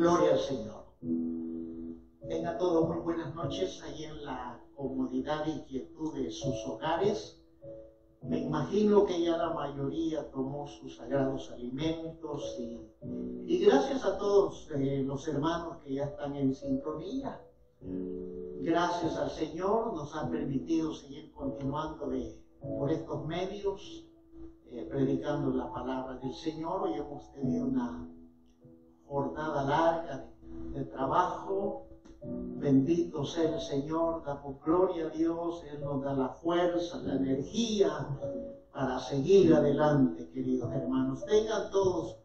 Gloria al Señor. Tenga todos muy buenas noches ahí en la comodidad y quietud de sus hogares. Me imagino que ya la mayoría tomó sus sagrados alimentos y, gracias a todos eh, los hermanos que ya están en sintonía. Gracias al Señor nos ha permitido seguir continuando de, por estos medios, eh, predicando la palabra del Señor. Hoy hemos tenido una jornada larga de, trabajo. Bendito sea el Señor, damos gloria a Dios, Él nos da la fuerza, la energía para seguir adelante, queridos hermanos. Tengan todos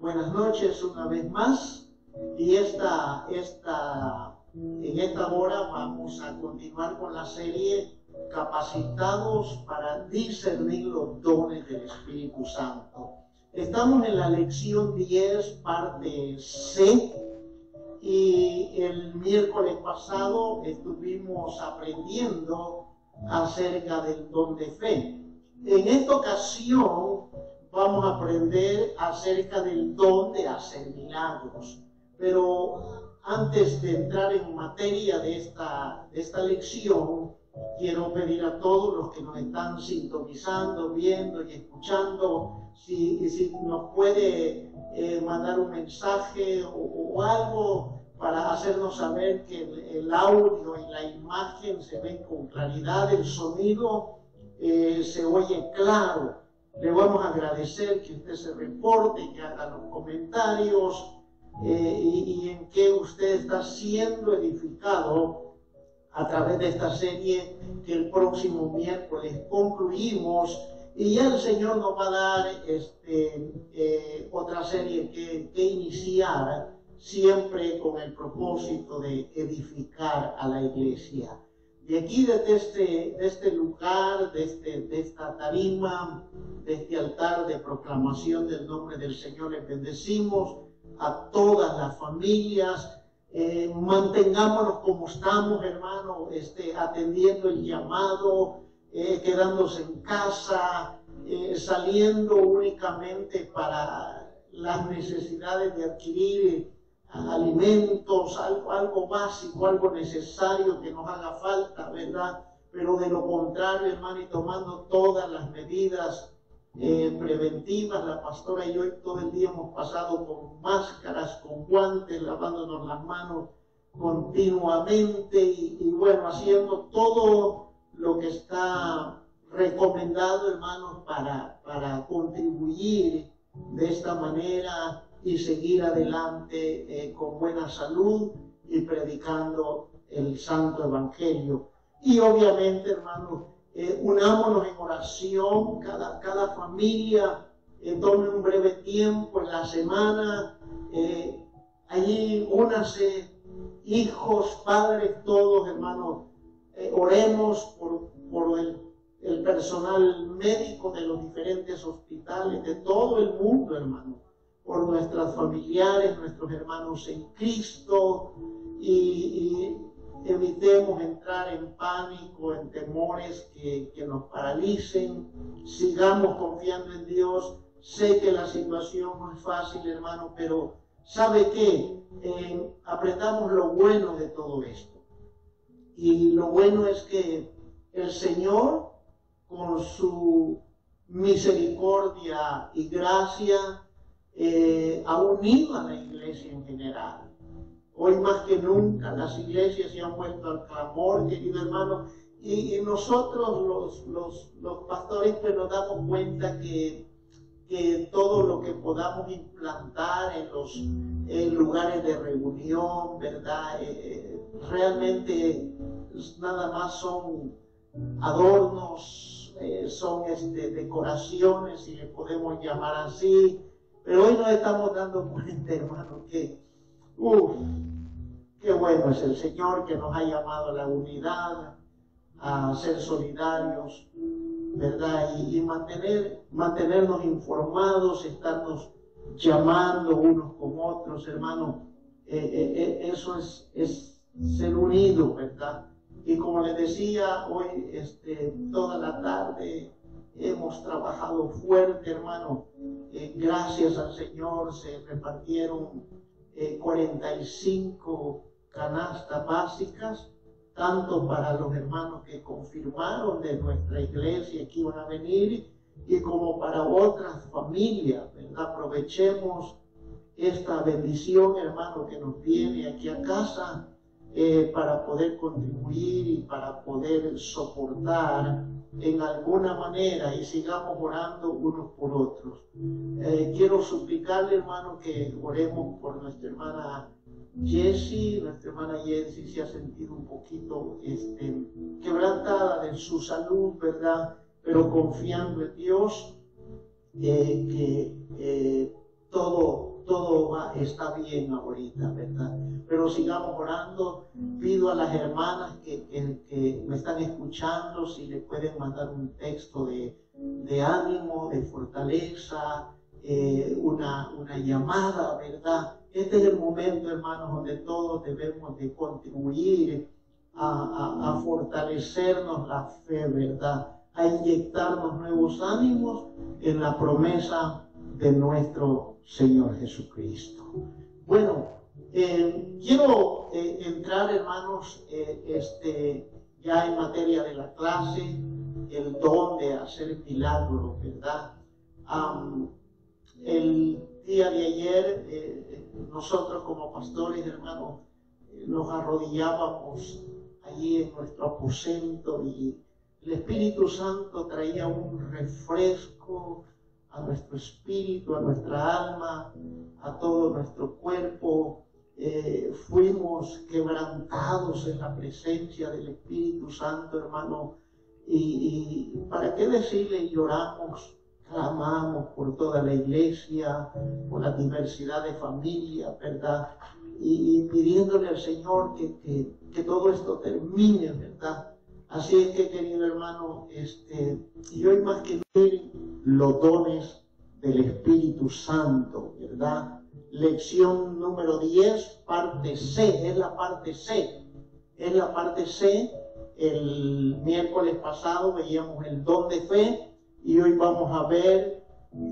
buenas noches una vez más y esta, esta, en esta hora vamos a continuar con la serie capacitados para discernir los dones del Espíritu Santo. Estamos en la lección 10, parte C, y el miércoles pasado estuvimos aprendiendo acerca del don de fe. En esta ocasión vamos a aprender acerca del don de hacer milagros. Pero antes de entrar en materia de esta, de esta lección, quiero pedir a todos los que nos están sintonizando, viendo y escuchando, si, si nos puede eh, mandar un mensaje o, algo para hacernos saber que el, audio y la imagen se ven con claridad, el sonido eh, se oye claro. Le vamos a agradecer que usted se reporte, que haga los comentarios eh, y, y en que usted está siendo edificado a través de esta serie que el próximo miércoles concluimos y ya el Señor nos va a dar este, eh, otra serie que, que, iniciar siempre con el propósito de edificar a la iglesia. De aquí, desde este, de este lugar, de, este, de esta tarima, de este altar de proclamación del nombre del Señor, les bendecimos a todas las familias, eh, mantengámonos como estamos, hermano, este, atendiendo el llamado, eh, quedándose en casa, eh, saliendo únicamente para las necesidades de adquirir alimentos, algo, algo básico, algo necesario que nos haga falta, ¿verdad? Pero de lo contrario, hermano, y tomando todas las medidas eh, preventivas, la pastora y yo todo el día hemos pasado con máscaras, con guantes, lavándonos las manos continuamente y bueno, haciendo todo lo que está recomendado, hermanos, para, para contribuir de esta manera y seguir adelante eh, con buena salud y predicando el santo evangelio. Y obviamente, hermanos, eh, unámonos en oración, cada, cada familia eh, tome un breve tiempo en la semana, allí únase, hijos, padres, todos, hermanos, eh, oremos por, por el, personal médico de los diferentes hospitales de todo el mundo, hermano, por nuestras familiares, nuestros hermanos en Cristo y, evitemos entrar en pánico, en temores que, que nos paralicen, sigamos confiando en Dios. Sé que la situación no es fácil, hermano, pero ¿sabe qué? Eh, apretamos lo bueno de todo esto y lo bueno es que el Señor, con su misericordia y gracia, eh, ha unido a la iglesia en general. Hoy más que nunca las iglesias se han vuelto al clamor, querido hermano, y, nosotros los, los, pastores nos damos cuenta que, que todo lo que podamos implantar en los lugares de reunión, ¿verdad? Eh, realmente nada más son adornos, eh, son este, decoraciones, si le podemos llamar así. Pero hoy nos estamos dando cuenta, hermano, que, uff, qué bueno es el Señor que nos ha llamado a la unidad, a ser solidarios, ¿verdad? Y, mantener, mantenernos informados, estarnos llamando unos con otros, hermano. Eh, eh, eso es, es ser unido, ¿verdad? Y como les decía, hoy este, toda la tarde hemos trabajado fuerte, hermano. Eh, gracias al Señor se repartieron 45 eh, canastas básicas, tanto para los hermanos que confirmaron de nuestra iglesia que iban a venir y como para otras familias, Aprovechemos esta bendición, hermano, que nos viene aquí a casa eh, para poder contribuir y para poder soportar en alguna manera y sigamos orando unos por otros. Eh, quiero suplicarle, hermano, que oremos por nuestra hermana Jessie. Nuestra hermana Jessie se ha sentido un poquito este, quebrantada de su salud, ¿verdad? Pero confiando en Dios, eh, que eh, todo, todo está bien ahorita, ¿verdad? Pero sigamos orando. Pido a las hermanas que, que, me están escuchando si le pueden mandar un texto de, de ánimo, de fortaleza, eh, una, una llamada, ¿verdad? Este es el momento, hermanos, donde todos debemos de contribuir a, a, a fortalecernos la fe, ¿verdad? A inyectarnos nuevos ánimos en la promesa de nuestro Señor Jesucristo. Bueno, eh, quiero eh, entrar, hermanos, eh, este, ya en materia de la clase, el don de hacer milagros, ¿verdad? el día de ayer, nosotros como pastores, hermanos, nos arrodillábamos allí en nuestro aposento y el Espíritu Santo traía un refresco a nuestro espíritu, a nuestra alma, a todo nuestro cuerpo. Eh, fuimos quebrantados en la presencia del Espíritu Santo, hermano. Y, para qué decirle, lloramos, clamamos por toda la iglesia, por la diversidad de familias, ¿verdad? Y, pidiéndole al Señor que, que todo esto termine, ¿verdad? Así es que, querido hermano, este, y hoy más que los dones del Espíritu Santo, ¿verdad? Lección número 10, parte C, es la parte C, es la parte C. El miércoles pasado veíamos el don de fe y hoy vamos a ver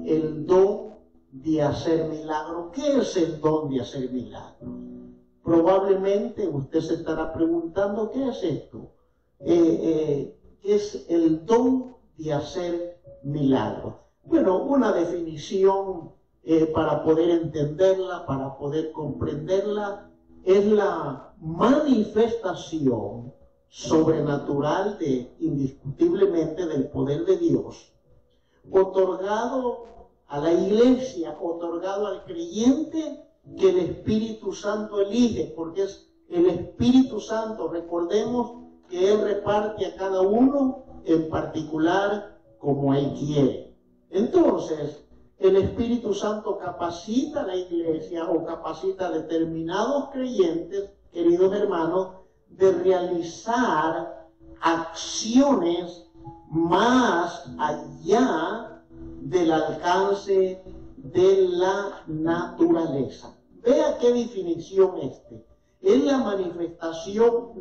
el don de hacer milagros. ¿Qué es el don de hacer milagros? Probablemente usted se estará preguntando, ¿qué es esto? Eh, eh es el don de hacer milagros. Bueno, una definición eh, para poder entenderla, para poder comprenderla, es la manifestación sobrenatural de indiscutiblemente del poder de Dios, otorgado a la iglesia, otorgado al creyente que el Espíritu Santo elige, porque es el Espíritu Santo, recordemos, que Él reparte a cada uno en particular como Él quiere. Entonces, el Espíritu Santo capacita a la iglesia o capacita a determinados creyentes, queridos hermanos, de realizar acciones más allá del alcance de la naturaleza. Vea qué definición este es la manifestación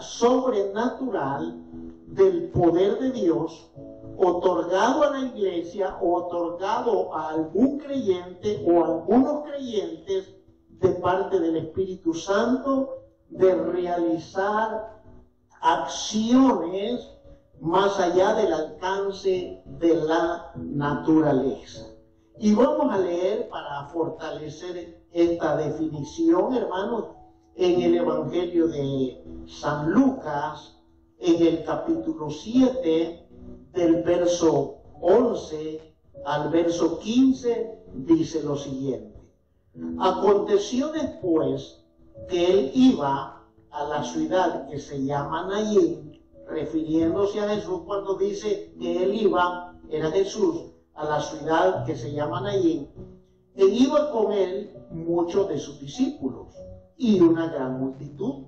sobrenatural del poder de Dios otorgado a la iglesia o otorgado a algún creyente o a algunos creyentes de parte del Espíritu Santo de realizar acciones más allá del alcance de la naturaleza. Y vamos a leer para fortalecer esta definición, hermanos, en el Evangelio de San Lucas, en el capítulo 7, del verso 11 al verso 15, dice lo siguiente. Aconteció después que él iba a la ciudad que se llama Naín, refiriéndose a Jesús cuando dice que él iba, era Jesús, a la ciudad que se llama Naín, e iba con él muchos de sus discípulos y una gran multitud.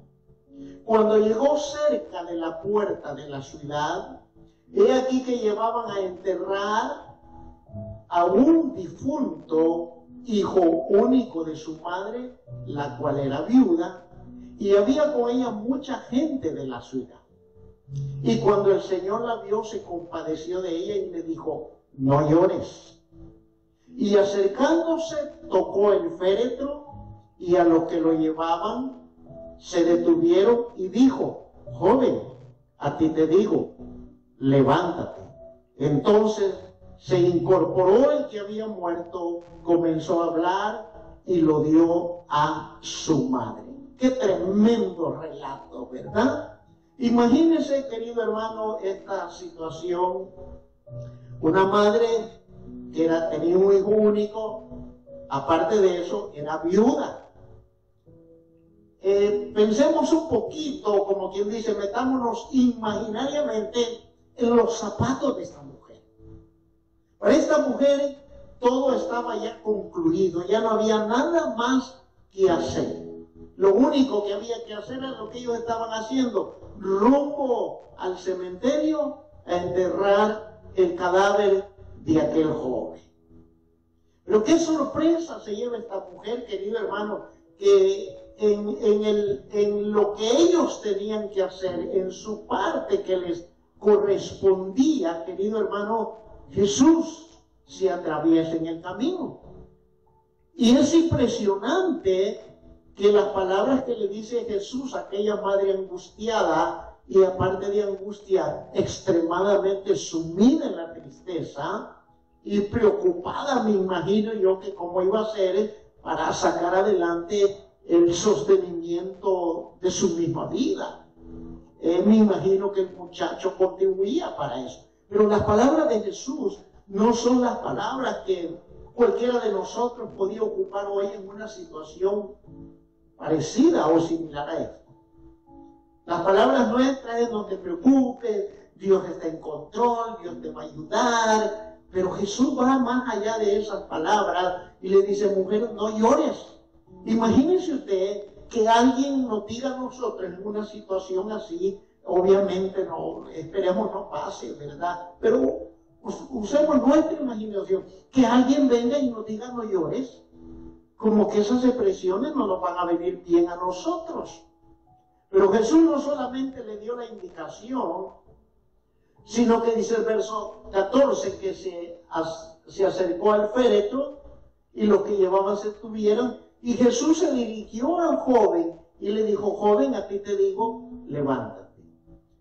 Cuando llegó cerca de la puerta de la ciudad, he aquí que llevaban a enterrar a un difunto hijo único de su madre, la cual era viuda, y había con ella mucha gente de la ciudad. Y cuando el Señor la vio, se compadeció de ella y le dijo, no llores. Y acercándose, tocó el féretro y a los que lo llevaban se detuvieron y dijo, joven, a ti te digo, levántate. Entonces se incorporó el que había muerto, comenzó a hablar y lo dio a su madre. Qué tremendo relato, ¿verdad? Imagínense, querido hermano, esta situación. Una madre que tenía un hijo único, aparte de eso, era viuda. Eh, pensemos un poquito, como quien dice, metámonos imaginariamente en los zapatos de esta mujer. Para esta mujer todo estaba ya concluido, ya no había nada más que hacer. Lo único que había que hacer era lo que ellos estaban haciendo, rumbo al cementerio a enterrar el cadáver de aquel joven. Pero qué sorpresa se lleva esta mujer, querido hermano, que en, el, en lo que ellos tenían que hacer, en su parte que les correspondía, querido hermano, Jesús se atraviesa en el camino. Y es impresionante que las palabras que le dice Jesús a aquella madre angustiada y aparte de angustia, extremadamente sumida en la tristeza y preocupada, me imagino yo, que cómo iba a ser para sacar adelante el sostenimiento de su misma vida. Eh, me imagino que el muchacho contribuía para eso. Pero las palabras de Jesús no son las palabras que cualquiera de nosotros podía ocupar hoy en una situación parecida o similar a esta. Las palabras nuestras es no te preocupes, Dios está en control, Dios te va a ayudar, pero Jesús va más allá de esas palabras y le dice, mujer, no llores. Imagínese usted que alguien nos diga a nosotros en una situación así, obviamente no, esperemos no pase, ¿verdad? Pero usemos nuestra imaginación, que alguien venga y nos diga no llores, como que esas expresiones no nos van a venir bien a nosotros. Pero Jesús no solamente le dio la indicación, sino que dice el verso 14 que se, se acercó al féretro y los que llevaban se tuvieron, y Jesús se dirigió al joven y le dijo, joven, a ti te digo, levántate.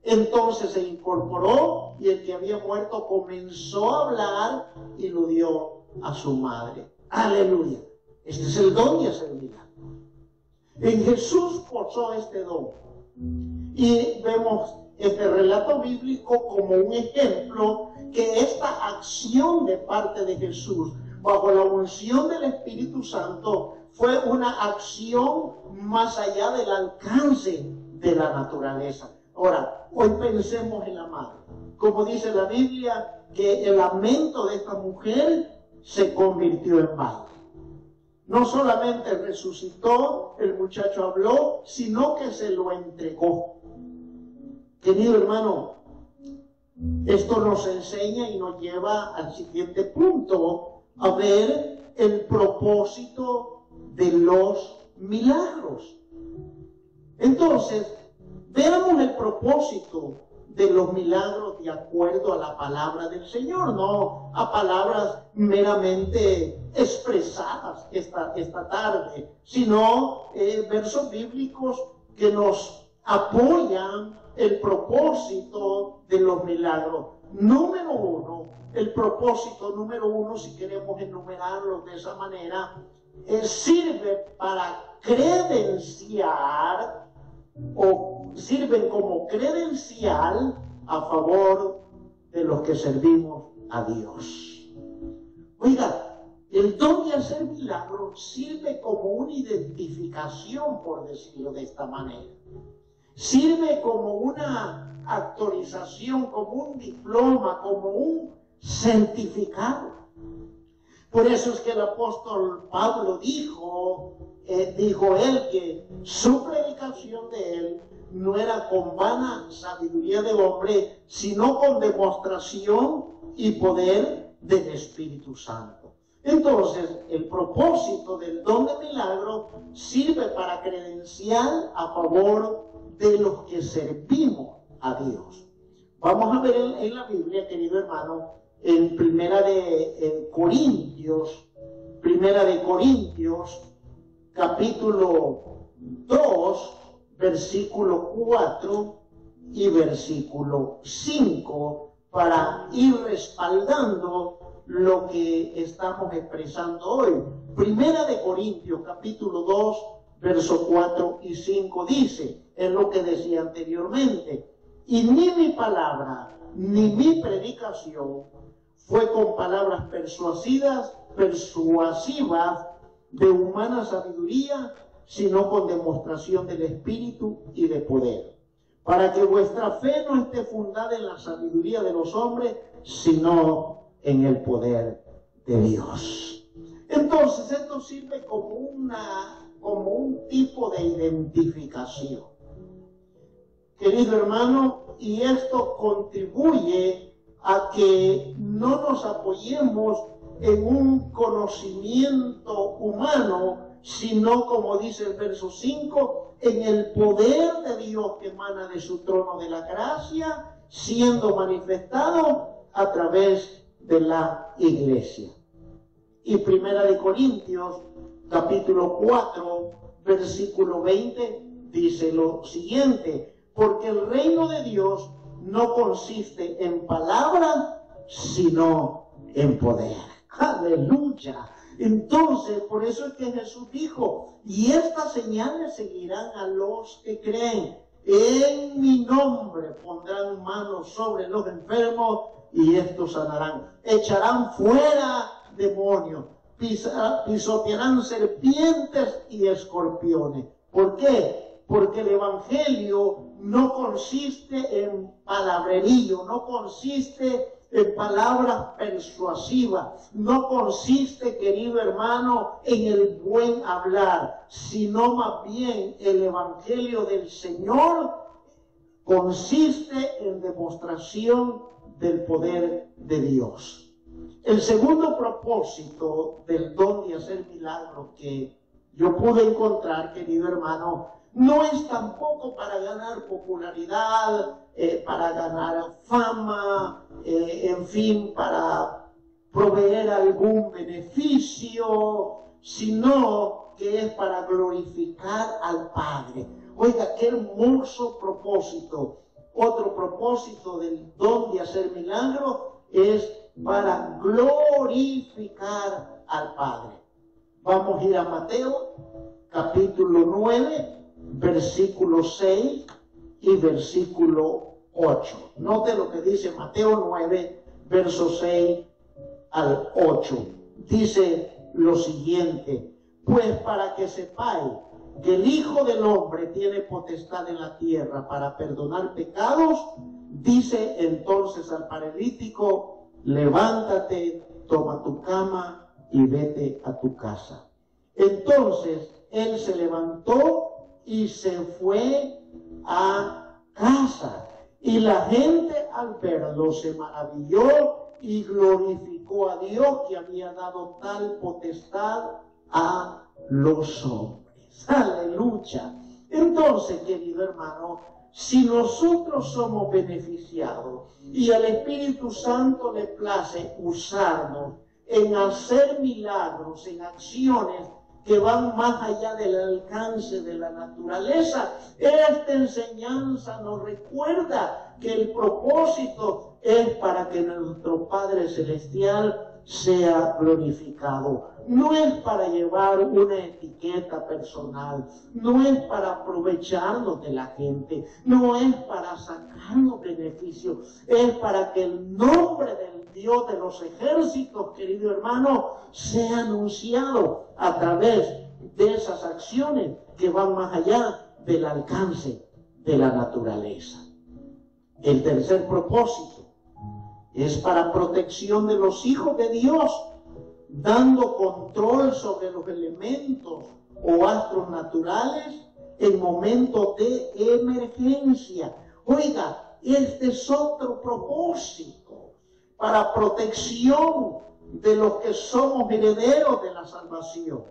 Entonces se incorporó y el que había muerto comenzó a hablar y lo dio a su madre. Aleluya. Este es el don y es el milagro. En Jesús posó este don. Y vemos este relato bíblico como un ejemplo que esta acción de parte de Jesús bajo la unción del Espíritu Santo fue una acción más allá del alcance de la naturaleza. Ahora, hoy pensemos en la madre. Como dice la Biblia, que el lamento de esta mujer se convirtió en baile. No solamente resucitó, el muchacho habló, sino que se lo entregó. Querido hermano, esto nos enseña y nos lleva al siguiente punto, a ver el propósito de los milagros. Entonces, Veamos el propósito de los milagros de acuerdo a la palabra del Señor, no a palabras meramente expresadas esta, esta tarde, sino eh, versos bíblicos que nos apoyan el propósito de los milagros. Número uno, el propósito número uno, si queremos enumerarlo de esa manera, es, sirve para credenciar o sirven como credencial a favor de los que servimos a Dios. Oiga, el don de hacer milagros sirve como una identificación, por decirlo de esta manera. Sirve como una autorización, como un diploma, como un certificado. Por eso es que el apóstol Pablo dijo, eh, dijo él que su predicación de él no era con vana sabiduría de hombre, sino con demostración y poder del Espíritu Santo. Entonces, el propósito del don de milagro sirve para credenciar a favor de los que servimos a Dios. Vamos a ver en la Biblia, querido hermano, en Primera de Corintios, Primera de Corintios, capítulo 2, versículo 4 y versículo 5 para ir respaldando lo que estamos expresando hoy. Primera de Corintios capítulo 2, verso 4 y 5 dice, es lo que decía anteriormente, y ni mi palabra ni mi predicación fue con palabras persuasivas, persuasivas de humana sabiduría, sino con demostración del Espíritu y de poder, para que vuestra fe no esté fundada en la sabiduría de los hombres, sino en el poder de Dios. Entonces esto sirve como, una, como un tipo de identificación. Querido hermano, y esto contribuye a que no nos apoyemos en un conocimiento humano, sino, como dice el verso 5, en el poder de Dios que emana de su trono de la gracia, siendo manifestado a través de la iglesia. Y Primera de Corintios, capítulo 4, versículo 20, dice lo siguiente, porque el reino de Dios no consiste en palabra, sino en poder. Aleluya. Entonces, por eso es que Jesús dijo, y estas señales seguirán a los que creen. En mi nombre pondrán manos sobre los enfermos y estos sanarán. Echarán fuera demonios, pisotearán serpientes y escorpiones. ¿Por qué? Porque el Evangelio no consiste en palabrerío, no consiste en palabras persuasivas, no consiste, querido hermano, en el buen hablar, sino más bien el Evangelio del Señor consiste en demostración del poder de Dios. El segundo propósito del don de hacer milagros que yo pude encontrar, querido hermano, no es tampoco para ganar popularidad, eh, para ganar fama, eh, en fin, para proveer algún beneficio, sino que es para glorificar al Padre. Oiga, qué hermoso propósito. Otro propósito del don de hacer milagros es para glorificar al Padre. Vamos a ir a Mateo, capítulo 9, versículo 6 y versículo 8. Note lo que dice Mateo 9, verso 6 al 8. Dice lo siguiente, pues para que sepáis que el Hijo del Hombre tiene potestad en la tierra para perdonar pecados, dice entonces al paralítico, levántate, toma tu cama y vete a tu casa. Entonces él se levantó y se fue a casa. Y la gente al verlo se maravilló y glorificó a Dios que había dado tal potestad a los hombres. Aleluya. Entonces, querido hermano, si nosotros somos beneficiados y al Espíritu Santo le place usarnos en hacer milagros, en acciones que van más allá del alcance de la naturaleza. Esta enseñanza nos recuerda que el propósito es para que nuestro Padre Celestial sea glorificado. No es para llevar una etiqueta personal, no es para aprovecharnos de la gente, no es para sacarnos beneficios, es para que el nombre del Dios de los ejércitos, querido hermano, sea anunciado a través de esas acciones que van más allá del alcance de la naturaleza. El tercer propósito es para protección de los hijos de Dios, dando control sobre los elementos o astros naturales en momentos de emergencia. Oiga, este es otro propósito para protección de los que somos herederos de la salvación,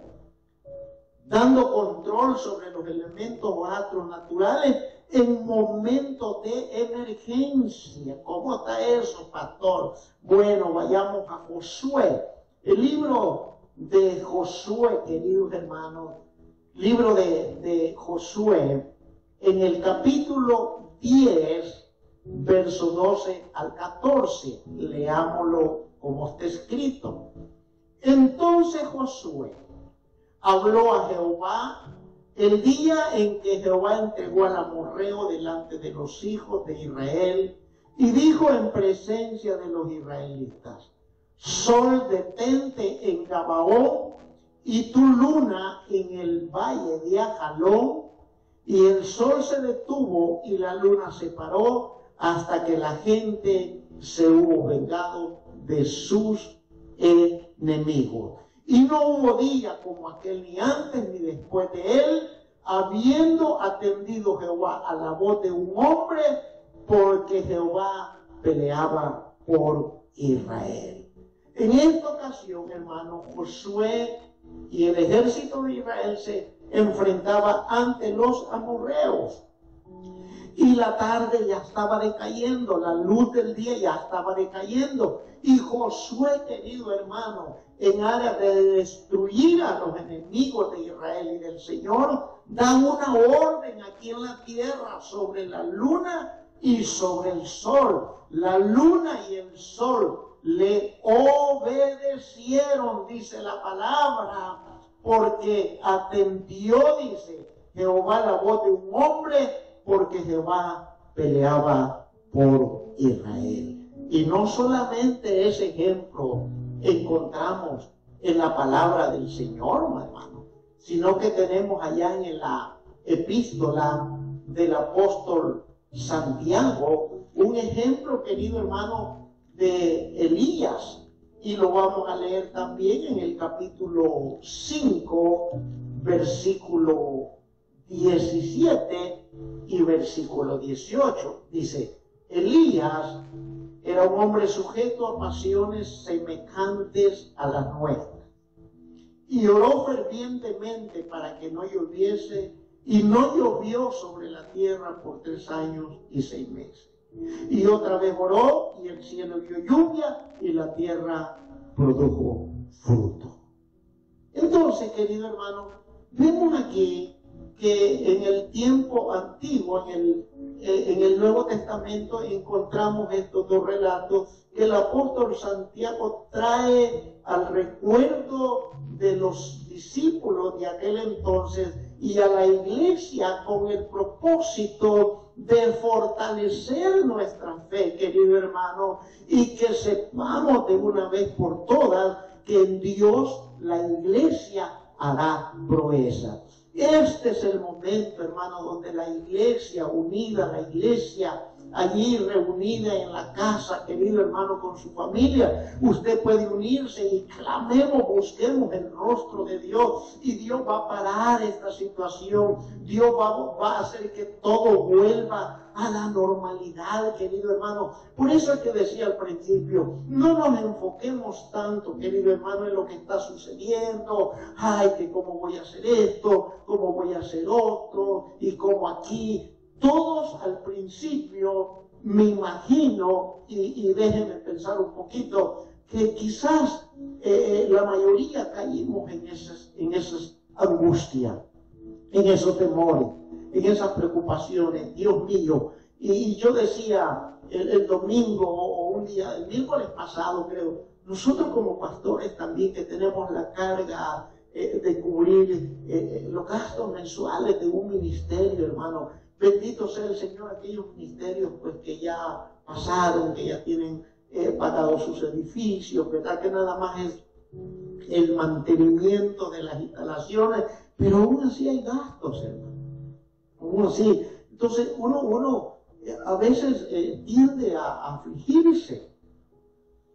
dando control sobre los elementos o astros naturales en momentos de emergencia. ¿Cómo está eso, pastor? Bueno, vayamos a Josué. El libro de Josué, queridos hermanos, libro de, de Josué, en el capítulo 10, verso 12 al 14. Leámoslo como está escrito. Entonces Josué habló a Jehová el día en que Jehová entregó al amorreo delante de los hijos de Israel y dijo en presencia de los israelitas, Sol detente en Gabaón y tu luna en el valle de Ajalón. Y el sol se detuvo y la luna se paró hasta que la gente se hubo vengado de sus enemigos. Y no hubo día como aquel ni antes ni después de él, habiendo atendido Jehová a la voz de un hombre, porque Jehová peleaba por Israel. En esta ocasión, hermano, Josué y el ejército de Israel se enfrentaba ante los amorreos. Y la tarde ya estaba decayendo, la luz del día ya estaba decayendo. Y Josué, querido hermano, en área de destruir a los enemigos de Israel y del Señor, da una orden aquí en la tierra sobre la luna y sobre el sol. La luna y el sol le obedecieron, dice la palabra, porque atendió, dice Jehová, la voz de un hombre, porque Jehová peleaba por Israel. Y no solamente ese ejemplo encontramos en la palabra del Señor, hermano, sino que tenemos allá en la epístola del apóstol Santiago un ejemplo, querido hermano, de Elías. Y lo vamos a leer también en el capítulo 5, versículo 17 y versículo 18. Dice, Elías era un hombre sujeto a pasiones semejantes a las nuestras. Y oró fervientemente para que no lloviese, y no llovió sobre la tierra por tres años y seis meses. Y otra vez oró, y el cielo dio lluvia, y la tierra produjo fruto. Entonces, querido hermano, vemos aquí que en el tiempo antiguo, en el, eh, en el Nuevo Testamento, encontramos estos dos relatos que el apóstol Santiago trae al recuerdo de los discípulos de aquel entonces y a la iglesia con el propósito de fortalecer nuestra fe, querido hermano, y que sepamos de una vez por todas que en Dios la iglesia hará proeza. Este es el momento, hermano, donde la iglesia unida, la iglesia allí reunida en la casa, querido hermano, con su familia, usted puede unirse y clamemos, busquemos el rostro de Dios y Dios va a parar esta situación. Dios va, a hacer que todo vuelva a la normalidad, querido hermano. Por eso es que decía al principio, no nos enfoquemos tanto, querido hermano, en lo que está sucediendo. Ay, que cómo voy a hacer esto, cómo voy a hacer otro, y cómo aquí todos al principio, me imagino, y, déjenme pensar un poquito, que quizás eh, la mayoría caímos en esas, en esas angustias, en esos temores, en esas preocupaciones. Dios mío, y, yo decía el, domingo o un día, el miércoles pasado creo, nosotros como pastores también que tenemos la carga eh, de cubrir eh, los gastos mensuales de un ministerio, hermano, Bendito sea el Señor, aquellos ministerios pues que ya pasaron, que ya tienen eh, pagado sus edificios, ¿verdad? Que nada más es el mantenimiento de las instalaciones, pero aún así hay gastos, hermano. Entonces uno, uno eh, a veces eh, tiende a, afligirse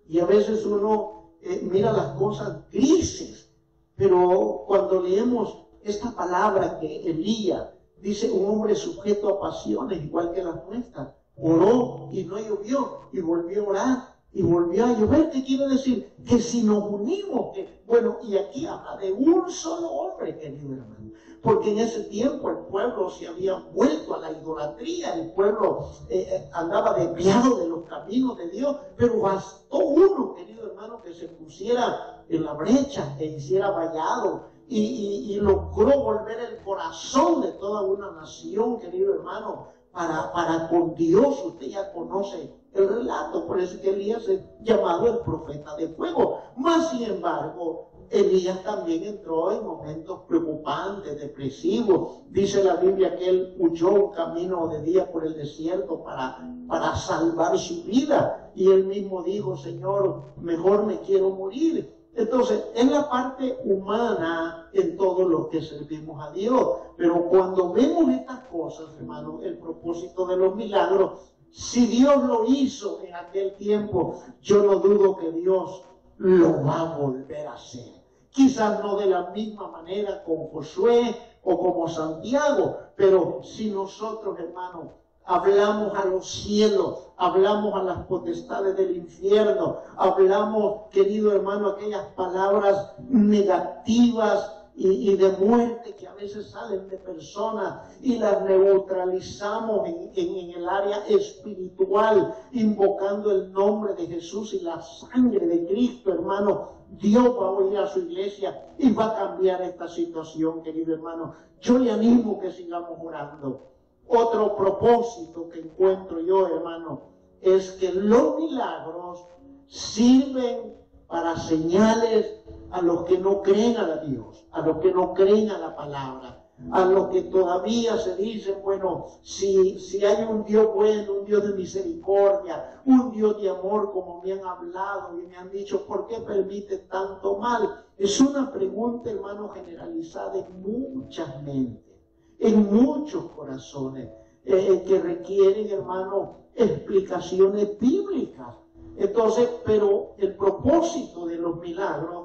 y a veces uno mira las cosas grises, pero cuando leemos esta palabra que Elías Dice un hombre sujeto a pasiones, igual que las nuestras. Oró y no llovió y volvió a orar y volvió a llover. ¿Qué quiere decir? Que si nos unimos, bueno, y aquí habla de un solo hombre, querido hermano. Porque en ese tiempo el pueblo se había vuelto a la idolatría, el pueblo eh, eh, andaba desviado de los caminos de Dios, pero bastó uno, querido hermano, que se pusiera en la brecha, que hiciera vallado y, logró volver el corazón de toda una nación, querido hermano, para, para con Dios. Usted ya conoce el relato, por eso que Elías es llamado el profeta de fuego. Más sin embargo, Elías también entró en momentos preocupantes, depresivos. Dice la Biblia que él huyó un camino de día por el desierto para, para salvar su vida. Y él mismo dijo, Señor, mejor me quiero morir. Entonces, es la parte humana en todo lo que servimos a Dios. Pero cuando vemos estas cosas, hermano, el propósito de los milagros, si Dios lo hizo en aquel tiempo, yo no dudo que Dios lo va a volver a hacer. Quizás no de la misma manera con Josué o como Santiago, pero si nosotros, hermanos, hablamos a los cielos, hablamos a las potestades del infierno, hablamos, querido hermano, aquellas palabras negativas y, de muerte que a veces salen de personas y las neutralizamos en, en, el área espiritual, invocando el nombre de Jesús y la sangre de Cristo, hermano. Dios va a oír a su iglesia y va a cambiar esta situación, querido hermano. Yo le animo que sigamos orando. Otro propósito que encuentro yo, hermano, es que los milagros sirven para señales a los que no creen a Dios, a los que no creen a la palabra, a los que todavía se dicen, bueno, si, si hay un Dios bueno, un Dios de misericordia, un Dios de amor, como me han hablado y me han dicho, ¿por qué permite tanto mal? Es una pregunta, hermano, generalizada en muchas mentes, en muchos corazones, eh, que requieren, hermano, explicaciones bíblicas. Entonces, pero el propósito de los milagros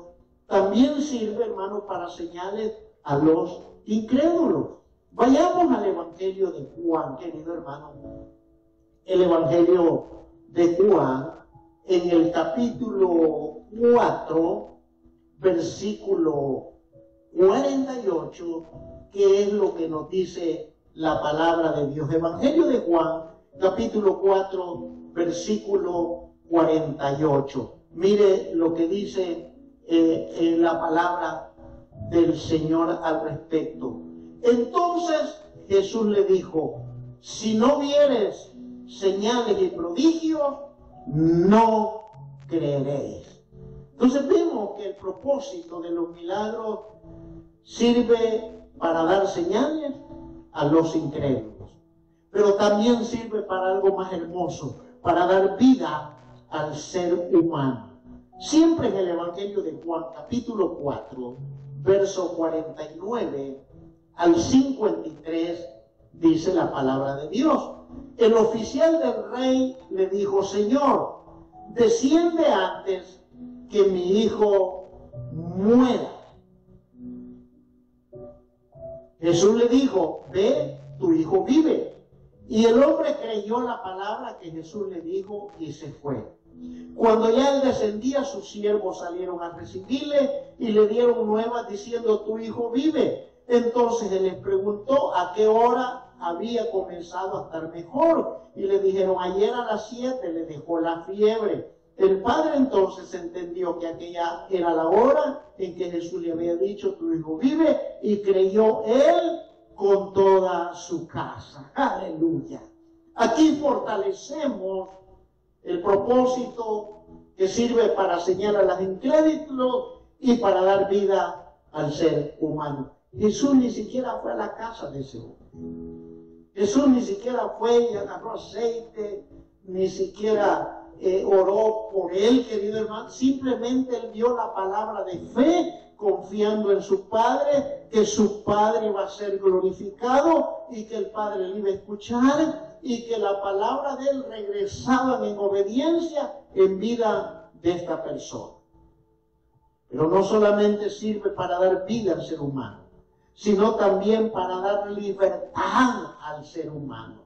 también sirve, hermano, para señales a los incrédulos. Vayamos al Evangelio de Juan, querido hermano. El Evangelio de Juan, en el capítulo 4, versículo 48, que es lo que nos dice la palabra de Dios. Evangelio de Juan, capítulo 4, versículo 48. Mire lo que dice eh, en la palabra del Señor al respecto. Entonces Jesús le dijo, si no vieres señales y prodigios, no creeréis. Entonces vemos que el propósito de los milagros sirve para dar señales a los incrédulos, pero también sirve para algo más hermoso, para dar vida al ser humano. Siempre en el Evangelio de Juan, capítulo 4, verso 49 al 53, dice la palabra de Dios. El oficial del rey le dijo, Señor, desciende antes que mi hijo muera. Jesús le dijo, ve, tu hijo vive. Y el hombre creyó la palabra que Jesús le dijo y se fue. Cuando ya él descendía, sus siervos salieron a recibirle y le dieron nuevas diciendo, tu hijo vive. Entonces él les preguntó a qué hora había comenzado a estar mejor. Y le dijeron, ayer a las siete le dejó la fiebre. El padre entonces entendió que aquella era la hora en que Jesús le había dicho, tu hijo vive, y creyó él con toda su casa. Aleluya. Aquí fortalecemos el propósito que sirve para señalar a las incrédulos y para dar vida al ser humano. Jesús ni siquiera fue a la casa de ese hombre. Jesús ni siquiera fue y agarró aceite, ni siquiera eh, oró por él, querido hermano. Simplemente él dio la palabra de fe, confiando en su Padre, que su Padre iba a ser glorificado y que el Padre le iba a escuchar y que la palabra de él regresaba en obediencia en vida de esta persona. Pero no solamente sirve para dar vida al ser humano, sino también para dar libertad al ser humano.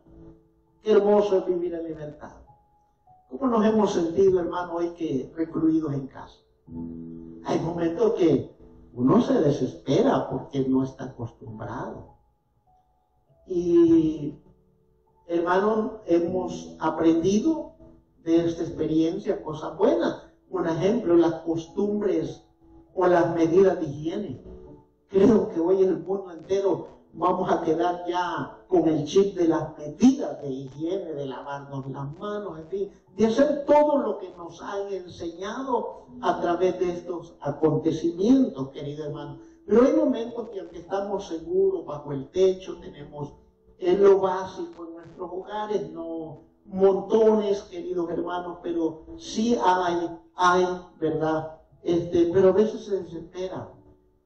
Qué hermoso es vivir en libertad. ¿Cómo nos hemos sentido, hermano, hoy que recluidos en casa? Hay momentos que uno se desespera porque no está acostumbrado. Y hermano, hemos aprendido de esta experiencia cosas buenas. Un ejemplo, las costumbres o las medidas de higiene Creo que hoy en el mundo entero vamos a quedar ya con el chip de las medidas de higiene, de lavarnos las manos, en fin, de hacer todo lo que nos han enseñado a través de estos acontecimientos, querido hermano. Pero hay momentos que aunque estamos seguros bajo el techo, tenemos en lo básico en nuestros hogares, no montones, queridos hermanos, pero sí hay, hay, ¿verdad? Este, pero a veces se desespera.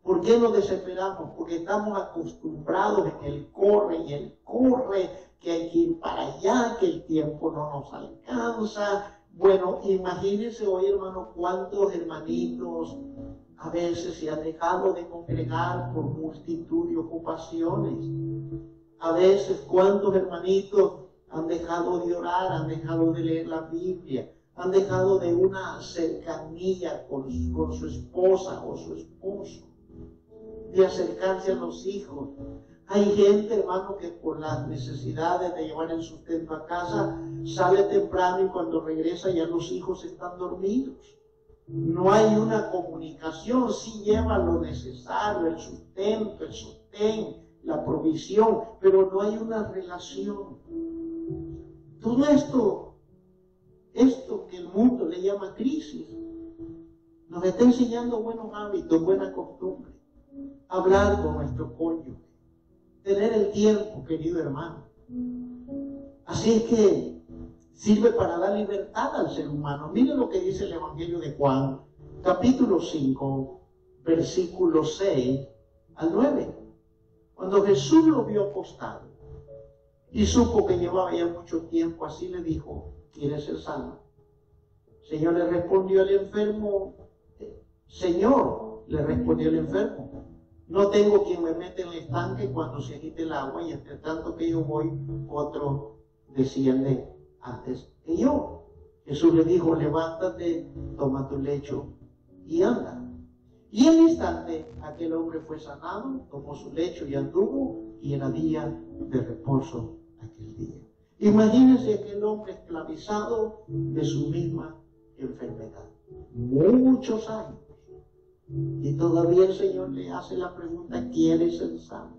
¿Por qué nos desesperamos? Porque estamos acostumbrados en el corre y el corre, que hay que ir para allá, que el tiempo no nos alcanza. Bueno, imagínense hoy, hermano, cuántos hermanitos a veces se han dejado de congregar por multitud de ocupaciones. A veces cuántos hermanitos han dejado de orar, han dejado de leer la Biblia, han dejado de una cercanía con, con su esposa o su esposo, de acercarse a los hijos. Hay gente, hermano, que por las necesidades de llevar el sustento a casa, sale temprano y cuando regresa ya los hijos están dormidos. No hay una comunicación, sí lleva lo necesario, el sustento, el sostén, la provisión, pero no hay una relación. Todo esto, esto que el mundo le llama crisis, nos está enseñando buenos hábitos, buena costumbre. Hablar con nuestro cónyuge, tener el tiempo, querido hermano. Así es que sirve para dar libertad al ser humano. Mire lo que dice el Evangelio de Juan, capítulo 5, versículo 6 al 9. Cuando Jesús lo vio acostado, y supo que llevaba ya mucho tiempo así, le dijo, ¿quieres ser sano? Señor le respondió el enfermo, Señor, le respondió el enfermo, no tengo quien me mete en el estanque cuando se agite el agua y entre tanto que yo voy, otro desciende antes que yo. Jesús le dijo, levántate, toma tu lecho y anda. Y el instante aquel hombre fue sanado, tomó su lecho y anduvo, y era día de reposo aquel día. Imagínense aquel hombre esclavizado de su misma enfermedad. Muchos años. Y todavía el Señor le hace la pregunta, ¿quieres ser sano?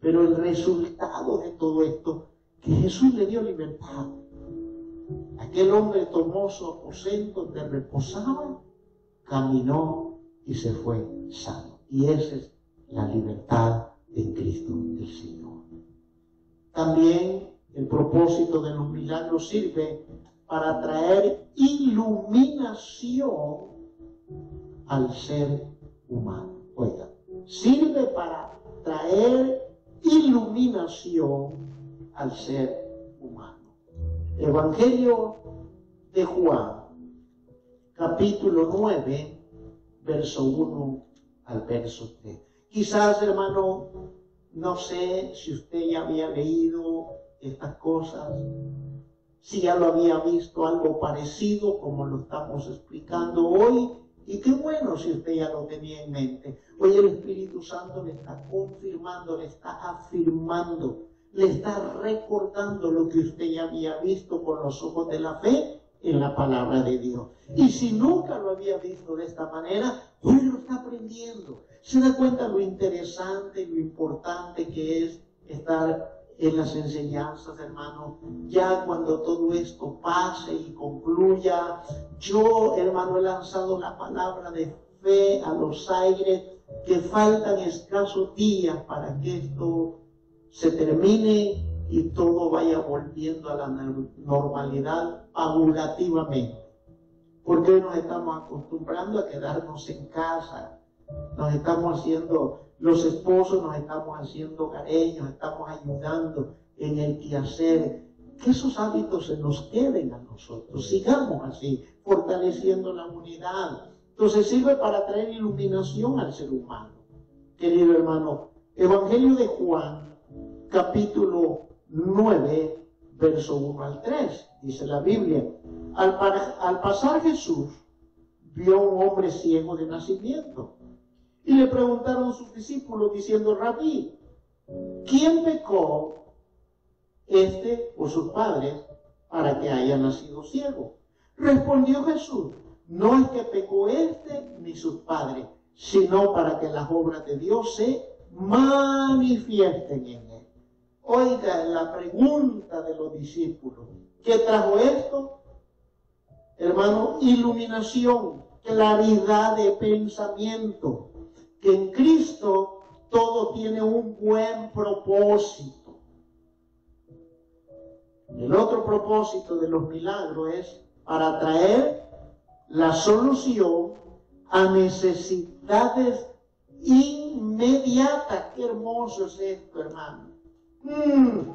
Pero el resultado de todo esto, que Jesús le dio libertad. Aquel hombre tomó su aposento donde reposaba, caminó y se fue sano. Y esa es la libertad en Cristo el Señor. También el propósito de los milagros sirve para traer iluminación al ser humano. Oiga, sirve para traer iluminación al ser humano. Evangelio de Juan, capítulo 9, verso 1 al verso 3. Quizás, hermano, no sé si usted ya había leído estas cosas, si ya lo había visto algo parecido como lo estamos explicando hoy. Y qué bueno si usted ya lo tenía en mente. Hoy el Espíritu Santo le está confirmando, le está afirmando, le está recordando lo que usted ya había visto con los ojos de la fe en la palabra de Dios. Y si nunca lo había visto de esta manera, hoy lo está aprendiendo. Se da cuenta lo interesante, lo importante que es estar en las enseñanzas, hermano. Ya cuando todo esto pase y concluya, yo, hermano, he lanzado la palabra de fe a los aires que faltan escasos días para que esto se termine y todo vaya volviendo a la normalidad paulativamente. Porque nos estamos acostumbrando a quedarnos en casa, nos estamos haciendo, los esposos nos estamos haciendo hogareños, estamos ayudando en el quehacer. Que esos hábitos se nos queden a nosotros, sigamos así, fortaleciendo la unidad. Entonces sirve para traer iluminación al ser humano. Querido hermano, Evangelio de Juan, capítulo 9, verso 1 al 3, dice la Biblia. Al, pasar Jesús, vio un hombre ciego de nacimiento y le preguntaron sus discípulos diciendo, Rabí, ¿quién pecó este o sus padres para que haya nacido ciego? Respondió Jesús, no es que pecó este ni sus padres, sino para que las obras de Dios se manifiesten en él. Oiga la pregunta de los discípulos. ¿Qué trajo esto? Hermano, iluminación, claridad de pensamiento. Que en Cristo todo tiene un buen propósito. El otro propósito de los milagros es para traer la solución a necesidades inmediatas. Qué hermoso es esto, hermano. Mm.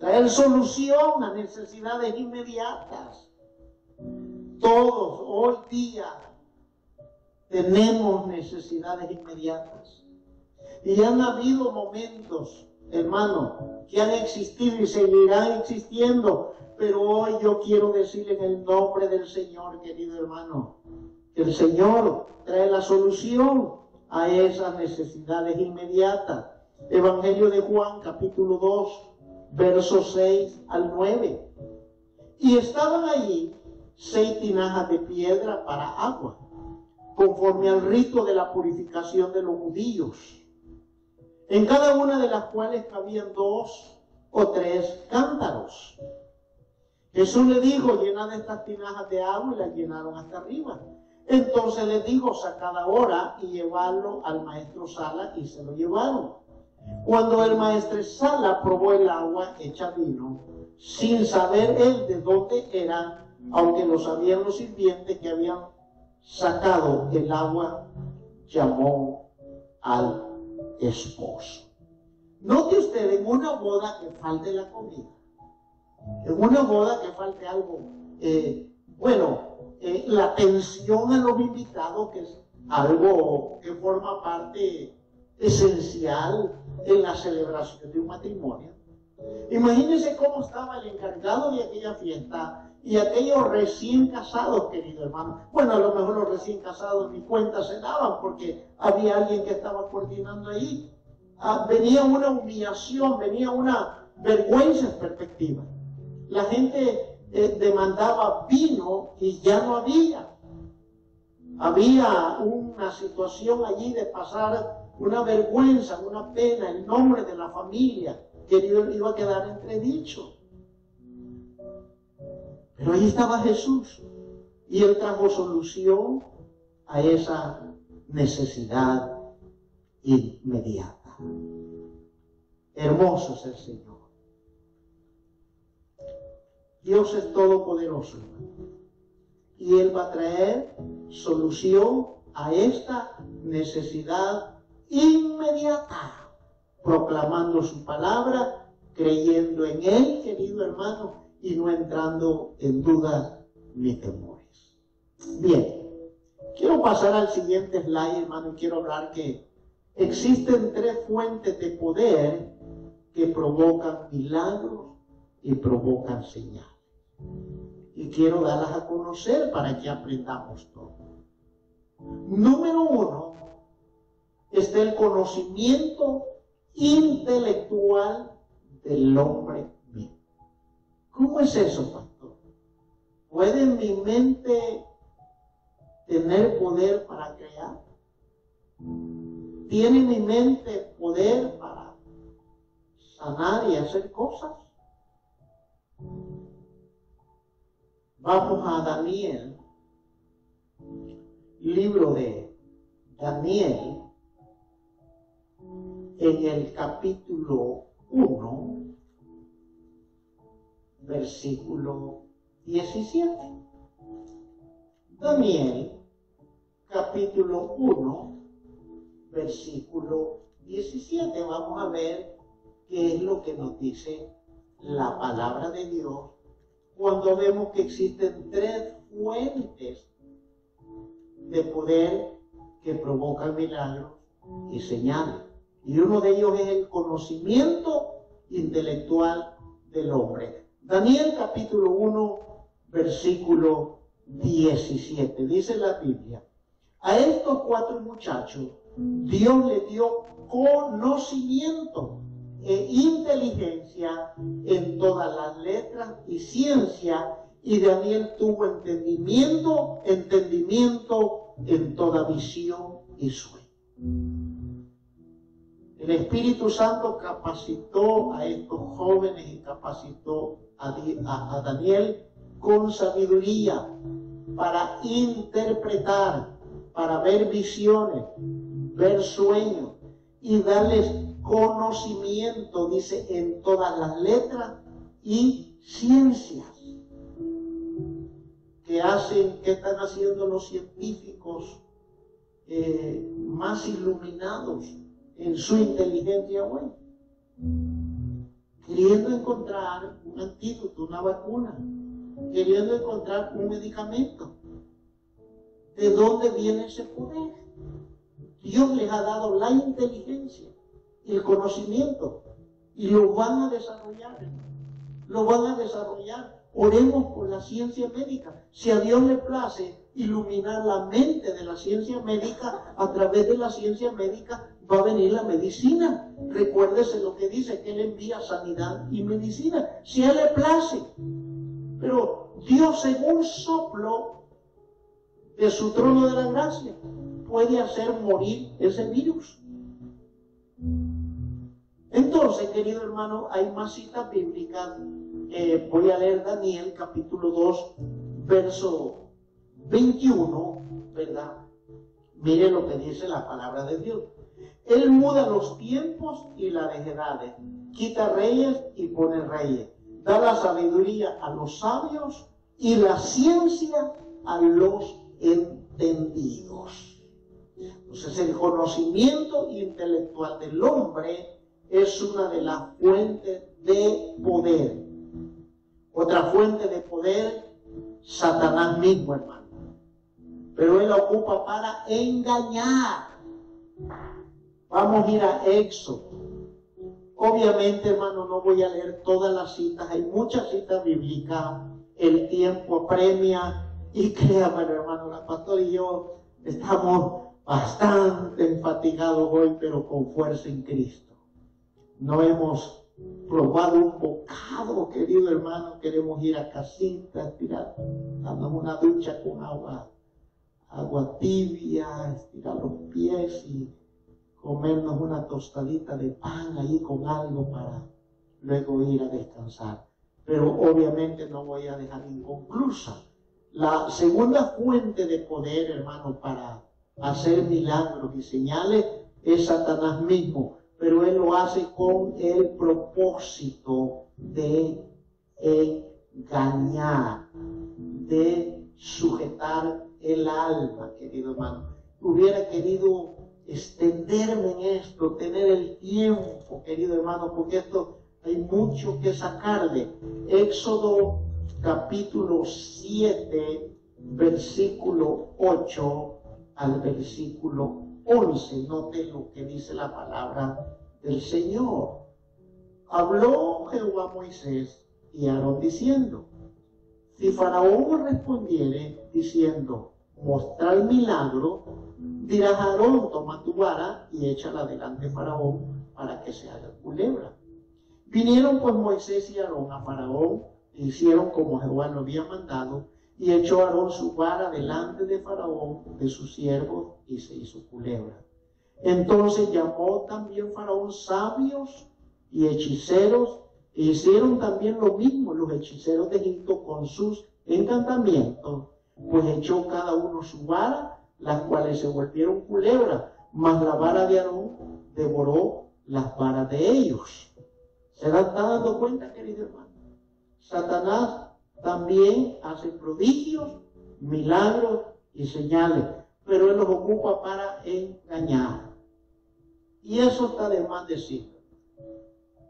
Traer solución a necesidades inmediatas. Todos hoy día tenemos necesidades inmediatas. Y han habido momentos, hermano, que han existido y seguirán existiendo. Pero hoy yo quiero decirle en el nombre del Señor, querido hermano, que el Señor trae la solución a esas necesidades inmediatas. Evangelio de Juan, capítulo 2, versos 6 al 9. Y estaban allí seis tinajas de piedra para agua conforme al rito de la purificación de los judíos, en cada una de las cuales cabían dos o tres cántaros. Jesús le dijo, llenad estas tinajas de agua y las llenaron hasta arriba. Entonces le dijo, sacad ahora y llevarlo al maestro Sala y se lo llevaron. Cuando el maestro Sala probó el agua hecha vino, sin saber él de dónde era, aunque lo sabían los sirvientes que habían sacado el agua, llamó al esposo. Note usted en una boda que falte la comida, en una boda que falte algo, eh, bueno, eh, la atención a los invitados, que es algo que forma parte esencial en la celebración de un matrimonio. Imagínense cómo estaba el encargado de aquella fiesta y aquellos recién casados, querido hermano, bueno, a lo mejor los recién casados ni cuenta se daban porque había alguien que estaba coordinando ahí. Ah, venía una humillación, venía una vergüenza en perspectiva. La gente eh, demandaba vino y ya no había. Había una situación allí de pasar una vergüenza, una pena, el nombre de la familia, que iba a quedar entredicho. Pero ahí estaba Jesús y él trajo solución a esa necesidad inmediata. Hermoso es el Señor. Dios es todopoderoso y Él va a traer solución a esta necesidad inmediata, proclamando su palabra, creyendo en Él, querido hermano, y no entrando en dudas ni temores. Bien, quiero pasar al siguiente slide, hermano, y quiero hablar que existen tres fuentes de poder que provocan milagros y provocan señales. Y quiero darlas a conocer para que aprendamos todo. Número uno, está el conocimiento intelectual del hombre ¿Cómo es eso, pastor? ¿Puede mi mente tener poder para crear? ¿Tiene mi mente poder para sanar y hacer cosas? Vamos a Daniel, libro de Daniel, en el capítulo 1, versículo 17. Daniel, capítulo 1, versículo 17. Vamos a ver qué es lo que nos dice la palabra de Dios cuando vemos que existen tres fuentes de poder que provocan milagros y señales. Y uno de ellos es el conocimiento intelectual del hombre. Daniel capítulo 1, versículo 17. Dice la Biblia, a estos cuatro muchachos Dios le dio conocimiento e inteligencia en todas las letras y ciencia y Daniel tuvo entendimiento, entendimiento en toda visión y sueño. El Espíritu Santo capacitó a estos jóvenes y capacitó a, Daniel con sabiduría para interpretar, para ver visiones, ver sueños y darles conocimiento, dice, en todas las letras y ciencias que hacen, que están haciendo los científicos eh, más iluminados en su inteligencia hoy, queriendo encontrar un antídoto, una vacuna, queriendo encontrar un medicamento. ¿De dónde viene ese poder? Dios les ha dado la inteligencia, el conocimiento, y lo van a desarrollar. Lo van a desarrollar. Oremos por la ciencia médica. Si a Dios le place iluminar la mente de la ciencia médica, a través de la ciencia médica va a venir la medicina. Recuérdese lo que dice, que Él envía sanidad y medicina, si Él le place. Pero Dios en un soplo de su trono de la gracia puede hacer morir ese virus. Entonces, querido hermano, hay más citas bíblicas. Eh, voy a leer Daniel capítulo 2, verso 21, ¿verdad? Mire lo que dice la palabra de Dios. Él muda los tiempos y las edades, quita reyes y pone reyes, da la sabiduría a los sabios y la ciencia a los entendidos. Entonces el conocimiento intelectual del hombre es una de las fuentes de poder. Otra fuente de poder, Satanás mismo, hermano. Pero él la ocupa para engañar Vamos a ir a Éxodo. Obviamente, hermano, no voy a leer todas las citas, hay muchas citas bíblicas, el tiempo apremia y créame, hermano, la pastora y yo estamos bastante enfatigados hoy, pero con fuerza en Cristo. No hemos probado un bocado, querido hermano, queremos ir a casita, tirar, darnos una ducha con agua, agua tibia, estirar los pies y comernos una tostadita de pan ahí con algo para luego ir a descansar. Pero obviamente no voy a dejar inconclusa. La segunda fuente de poder, hermano, para hacer milagros y señales es Satanás mismo, pero él lo hace con el propósito de engañar, de sujetar el alma, querido hermano. Hubiera querido extenderme en esto, tener el tiempo, querido hermano, porque esto hay mucho que sacarle. Éxodo capítulo 7, versículo 8 al versículo 11. Note lo que dice la palabra del Señor. Habló Jehová a Moisés y Aarón diciendo, si Faraón respondiere diciendo, mostrar milagro, dirás a Aarón, toma tu vara y échala delante de Faraón para que se haga culebra. Vinieron pues Moisés y Aarón a Faraón, e hicieron como Jehová lo había mandado, y echó Aarón su vara delante de Faraón, de sus siervos, y se hizo culebra. Entonces llamó también Faraón sabios y hechiceros, e hicieron también lo mismo los hechiceros de Egipto con sus encantamientos, pues echó cada uno su vara las cuales se volvieron culebras, mas la vara de Aarón devoró las varas de ellos. ¿Se están dando cuenta, querido hermano? Satanás también hace prodigios, milagros y señales, pero él los ocupa para engañar. Y eso está de más decir.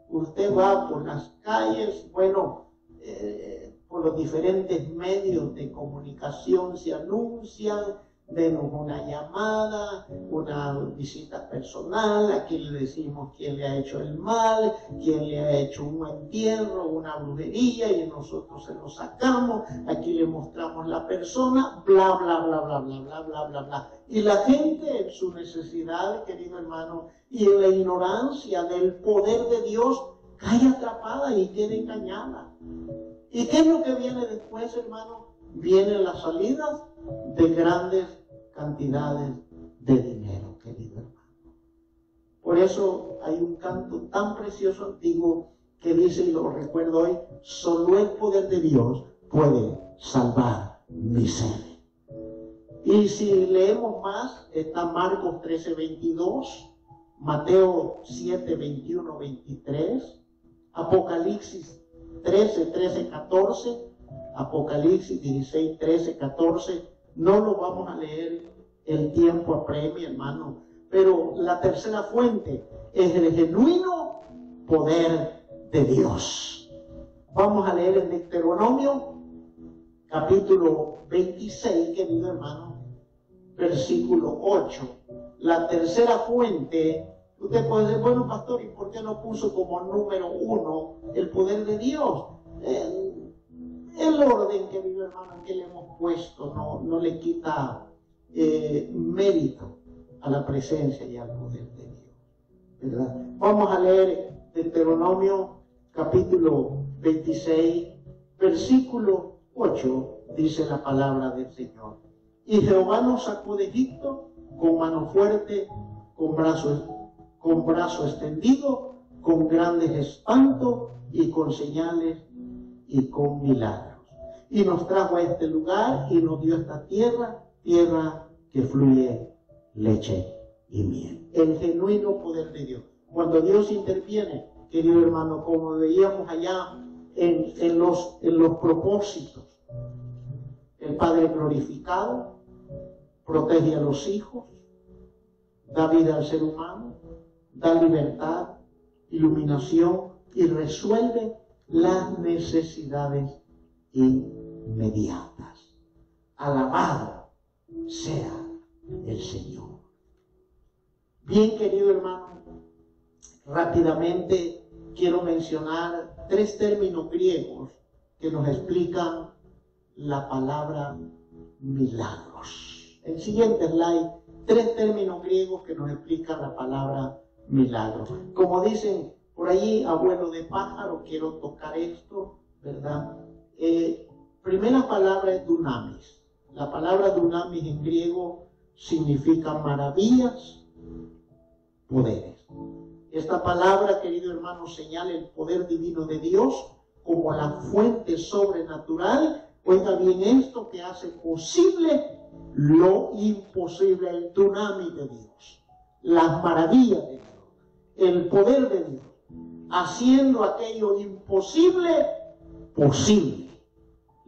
Usted va por las calles, bueno, eh, por los diferentes medios de comunicación se anuncian denos una llamada, una visita personal, aquí le decimos quién le ha hecho el mal, quién le ha hecho un entierro, una brujería y nosotros se lo sacamos, aquí le mostramos la persona, bla, bla, bla, bla, bla, bla, bla, bla, bla. Y la gente en su necesidad, querido hermano, y en la ignorancia del poder de Dios, cae atrapada y queda engañada. ¿Y qué es lo que viene después, hermano? Vienen las salidas de grandes cantidades de dinero, querido hermano. Por eso hay un canto tan precioso antiguo que dice, y lo recuerdo hoy, solo el poder de Dios puede salvar mi ser. Y si leemos más, está Marcos 13, 22, Mateo 7, 21, 23, Apocalipsis 13, 13, 14, Apocalipsis 16, 13, 14. No lo vamos a leer, el tiempo apremia, hermano. Pero la tercera fuente es el genuino poder de Dios. Vamos a leer el Deuteronomio, capítulo 26, querido hermano, versículo 8. La tercera fuente, usted puede decir, bueno, pastor, ¿y por qué no puso como número uno el poder de Dios? El orden, querido hermano, que le hemos puesto no, le quita eh, mérito a la presencia y al poder de Dios. Vamos a leer Deuteronomio capítulo 26, versículo 8, dice la palabra del Señor. Y Jehová nos sacó de Egipto con mano fuerte, con brazo, con brazo extendido, con grandes espantos y con señales y con milagros. Y nos trajo a este lugar y nos dio esta tierra, tierra que fluye leche y miel. El genuino poder de Dios. Cuando Dios interviene, querido hermano, como veíamos allá en, en, los, en los propósitos, el Padre glorificado protege a los hijos, da vida al ser humano, da libertad, iluminación y resuelve las necesidades inmediatas. Alabado sea el Señor. Bien, querido hermano, rápidamente quiero mencionar tres términos griegos que nos explican la palabra milagros. El siguiente slide, tres términos griegos que nos explican la palabra milagros. Como dicen por allí, abuelo de pájaro, quiero tocar esto, ¿verdad? Eh, primera palabra es dunamis. La palabra dunamis en griego significa maravillas, poderes. Esta palabra, querido hermano, señala el poder divino de Dios como la fuente sobrenatural. Oiga bien esto que hace posible lo imposible, el dunamis de Dios, las maravillas de Dios, el poder de Dios haciendo aquello imposible posible.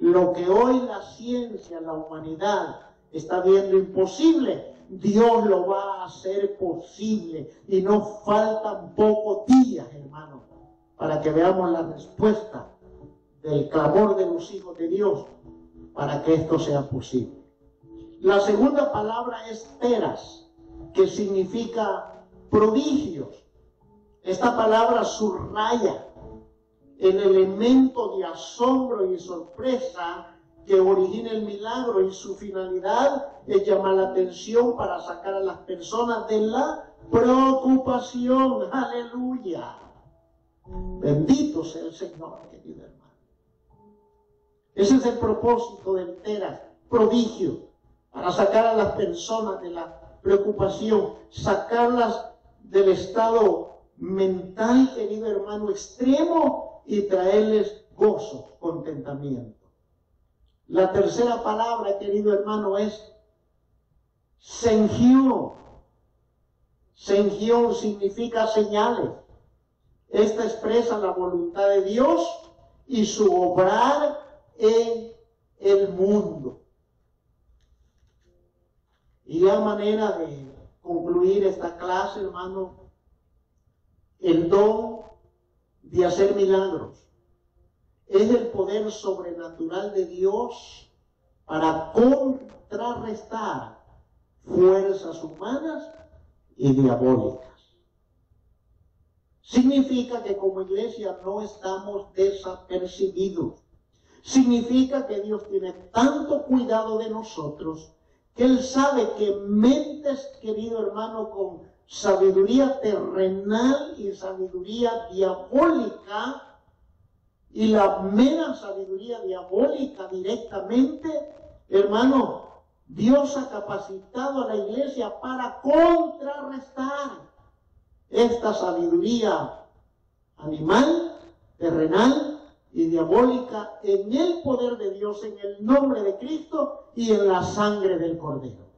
Lo que hoy la ciencia, la humanidad está viendo imposible, Dios lo va a hacer posible. Y no faltan pocos días, hermano, para que veamos la respuesta del clamor de los hijos de Dios para que esto sea posible. La segunda palabra es teras, que significa prodigios. Esta palabra subraya el elemento de asombro y sorpresa que origina el milagro y su finalidad es llamar la atención para sacar a las personas de la preocupación. Aleluya. Bendito sea el Señor, querido hermano. Ese es el propósito del Teras, prodigio, para sacar a las personas de la preocupación, sacarlas del estado mental, querido hermano, extremo y traerles gozo, contentamiento. La tercera palabra, querido hermano, es sengión. Sengión significa señales. Esta expresa la voluntad de Dios y su obrar en el mundo. Y la manera de concluir esta clase, hermano, el don de hacer milagros. Es el poder sobrenatural de Dios para contrarrestar fuerzas humanas y diabólicas. Significa que como iglesia no estamos desapercibidos. Significa que Dios tiene tanto cuidado de nosotros que Él sabe que mentes, querido hermano, con sabiduría terrenal y sabiduría diabólica, y la mera sabiduría diabólica directamente, hermano, Dios ha capacitado a la iglesia para contrarrestar esta sabiduría animal, terrenal y diabólica en el poder de Dios, en el nombre de Cristo y en la sangre del Cordero.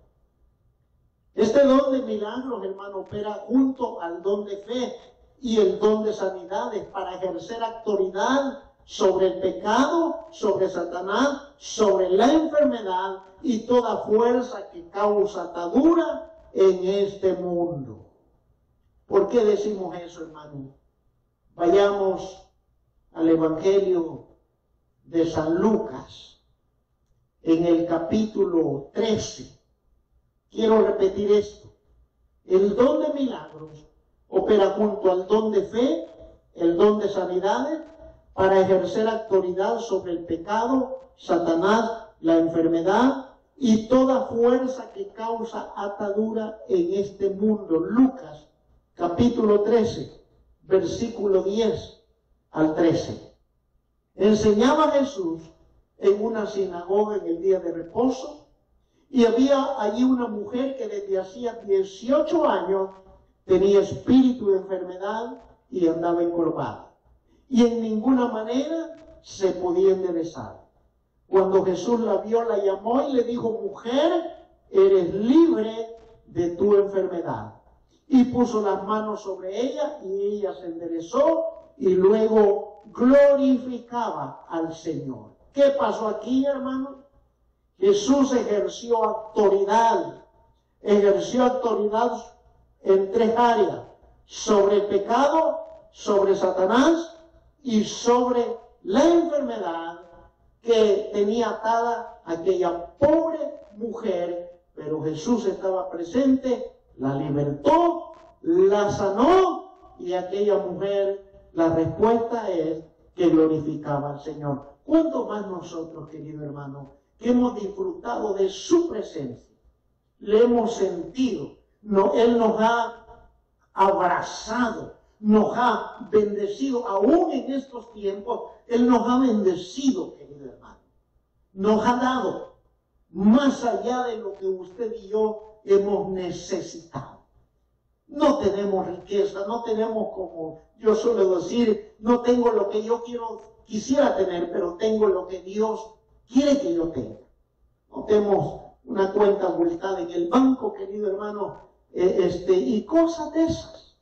Este don de milagros, hermano, opera junto al don de fe y el don de sanidades para ejercer autoridad sobre el pecado, sobre Satanás, sobre la enfermedad y toda fuerza que causa atadura en este mundo. ¿Por qué decimos eso, hermano? Vayamos al Evangelio de San Lucas, en el capítulo 13. Quiero repetir esto. El don de milagros opera junto al don de fe, el don de sanidades, para ejercer autoridad sobre el pecado, Satanás, la enfermedad y toda fuerza que causa atadura en este mundo. Lucas capítulo 13, versículo 10 al 13. Enseñaba Jesús en una sinagoga en el día de reposo y había allí una mujer que desde hacía 18 años tenía espíritu de enfermedad y andaba encorvada. Y en ninguna manera se podía enderezar. Cuando Jesús la vio, la llamó y le dijo, mujer, eres libre de tu enfermedad. Y puso las manos sobre ella y ella se enderezó y luego glorificaba al Señor. ¿Qué pasó aquí, hermano? Jesús ejerció autoridad, ejerció autoridad en tres áreas, sobre el pecado, sobre Satanás y sobre la enfermedad que tenía atada aquella pobre mujer, pero Jesús estaba presente, la libertó, la sanó y aquella mujer, la respuesta es que glorificaba al Señor. ¿Cuánto más nosotros, querido hermano, que hemos disfrutado de su presencia? Le hemos sentido, no, Él nos ha abrazado, nos ha bendecido, aún en estos tiempos, Él nos ha bendecido, querido hermano. Nos ha dado más allá de lo que usted y yo hemos necesitado. No tenemos riqueza, no tenemos como yo suelo decir, no tengo lo que yo quiero, quisiera tener, pero tengo lo que Dios quiere que yo tenga. No tenemos una cuenta abultada en el banco, querido hermano, eh, este, y cosas de esas.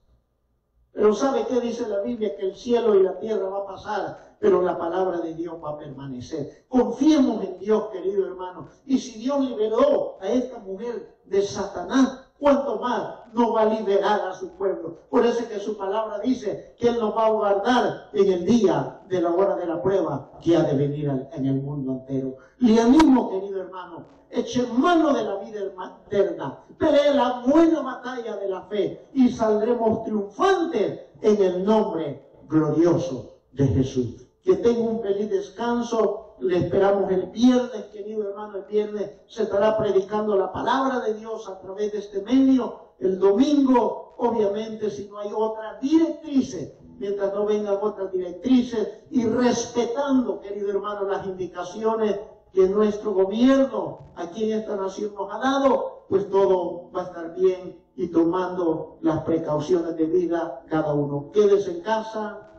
Pero ¿sabe qué dice la Biblia? Que el cielo y la tierra va a pasar, pero la palabra de Dios va a permanecer. Confiemos en Dios, querido hermano. Y si Dios liberó a esta mujer de Satanás, ¿cuánto más no va a liberar a su pueblo? Por eso es que su palabra dice que Él nos va a guardar en el día de la hora de la prueba que ha de venir en el mundo entero. Le querido hermano, eche mano de la vida eterna, pelee la buena batalla de la fe y saldremos triunfantes en el nombre glorioso de Jesús. Que tenga un feliz descanso. Le esperamos el viernes, querido hermano. El viernes se estará predicando la palabra de Dios a través de este medio. El domingo, obviamente, si no hay otras directrices, mientras no vengan otras directrices y respetando, querido hermano, las indicaciones que nuestro gobierno aquí en esta nación nos ha dado, pues todo va a estar bien y tomando las precauciones de vida cada uno. Quédese en casa,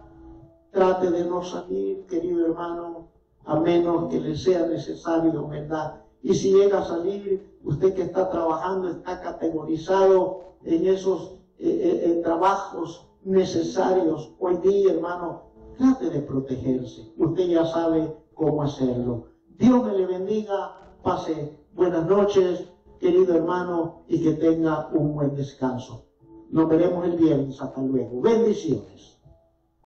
trate de no salir, querido hermano, a menos que le sea necesario, ¿verdad? Y si llega a salir, usted que está trabajando está categorizado en esos eh, eh, trabajos necesarios hoy día, hermano, trate de protegerse. Usted ya sabe cómo hacerlo. Dios me le bendiga, pase buenas noches, querido hermano, y que tenga un buen descanso. Nos veremos el viernes. Hasta luego. Bendiciones.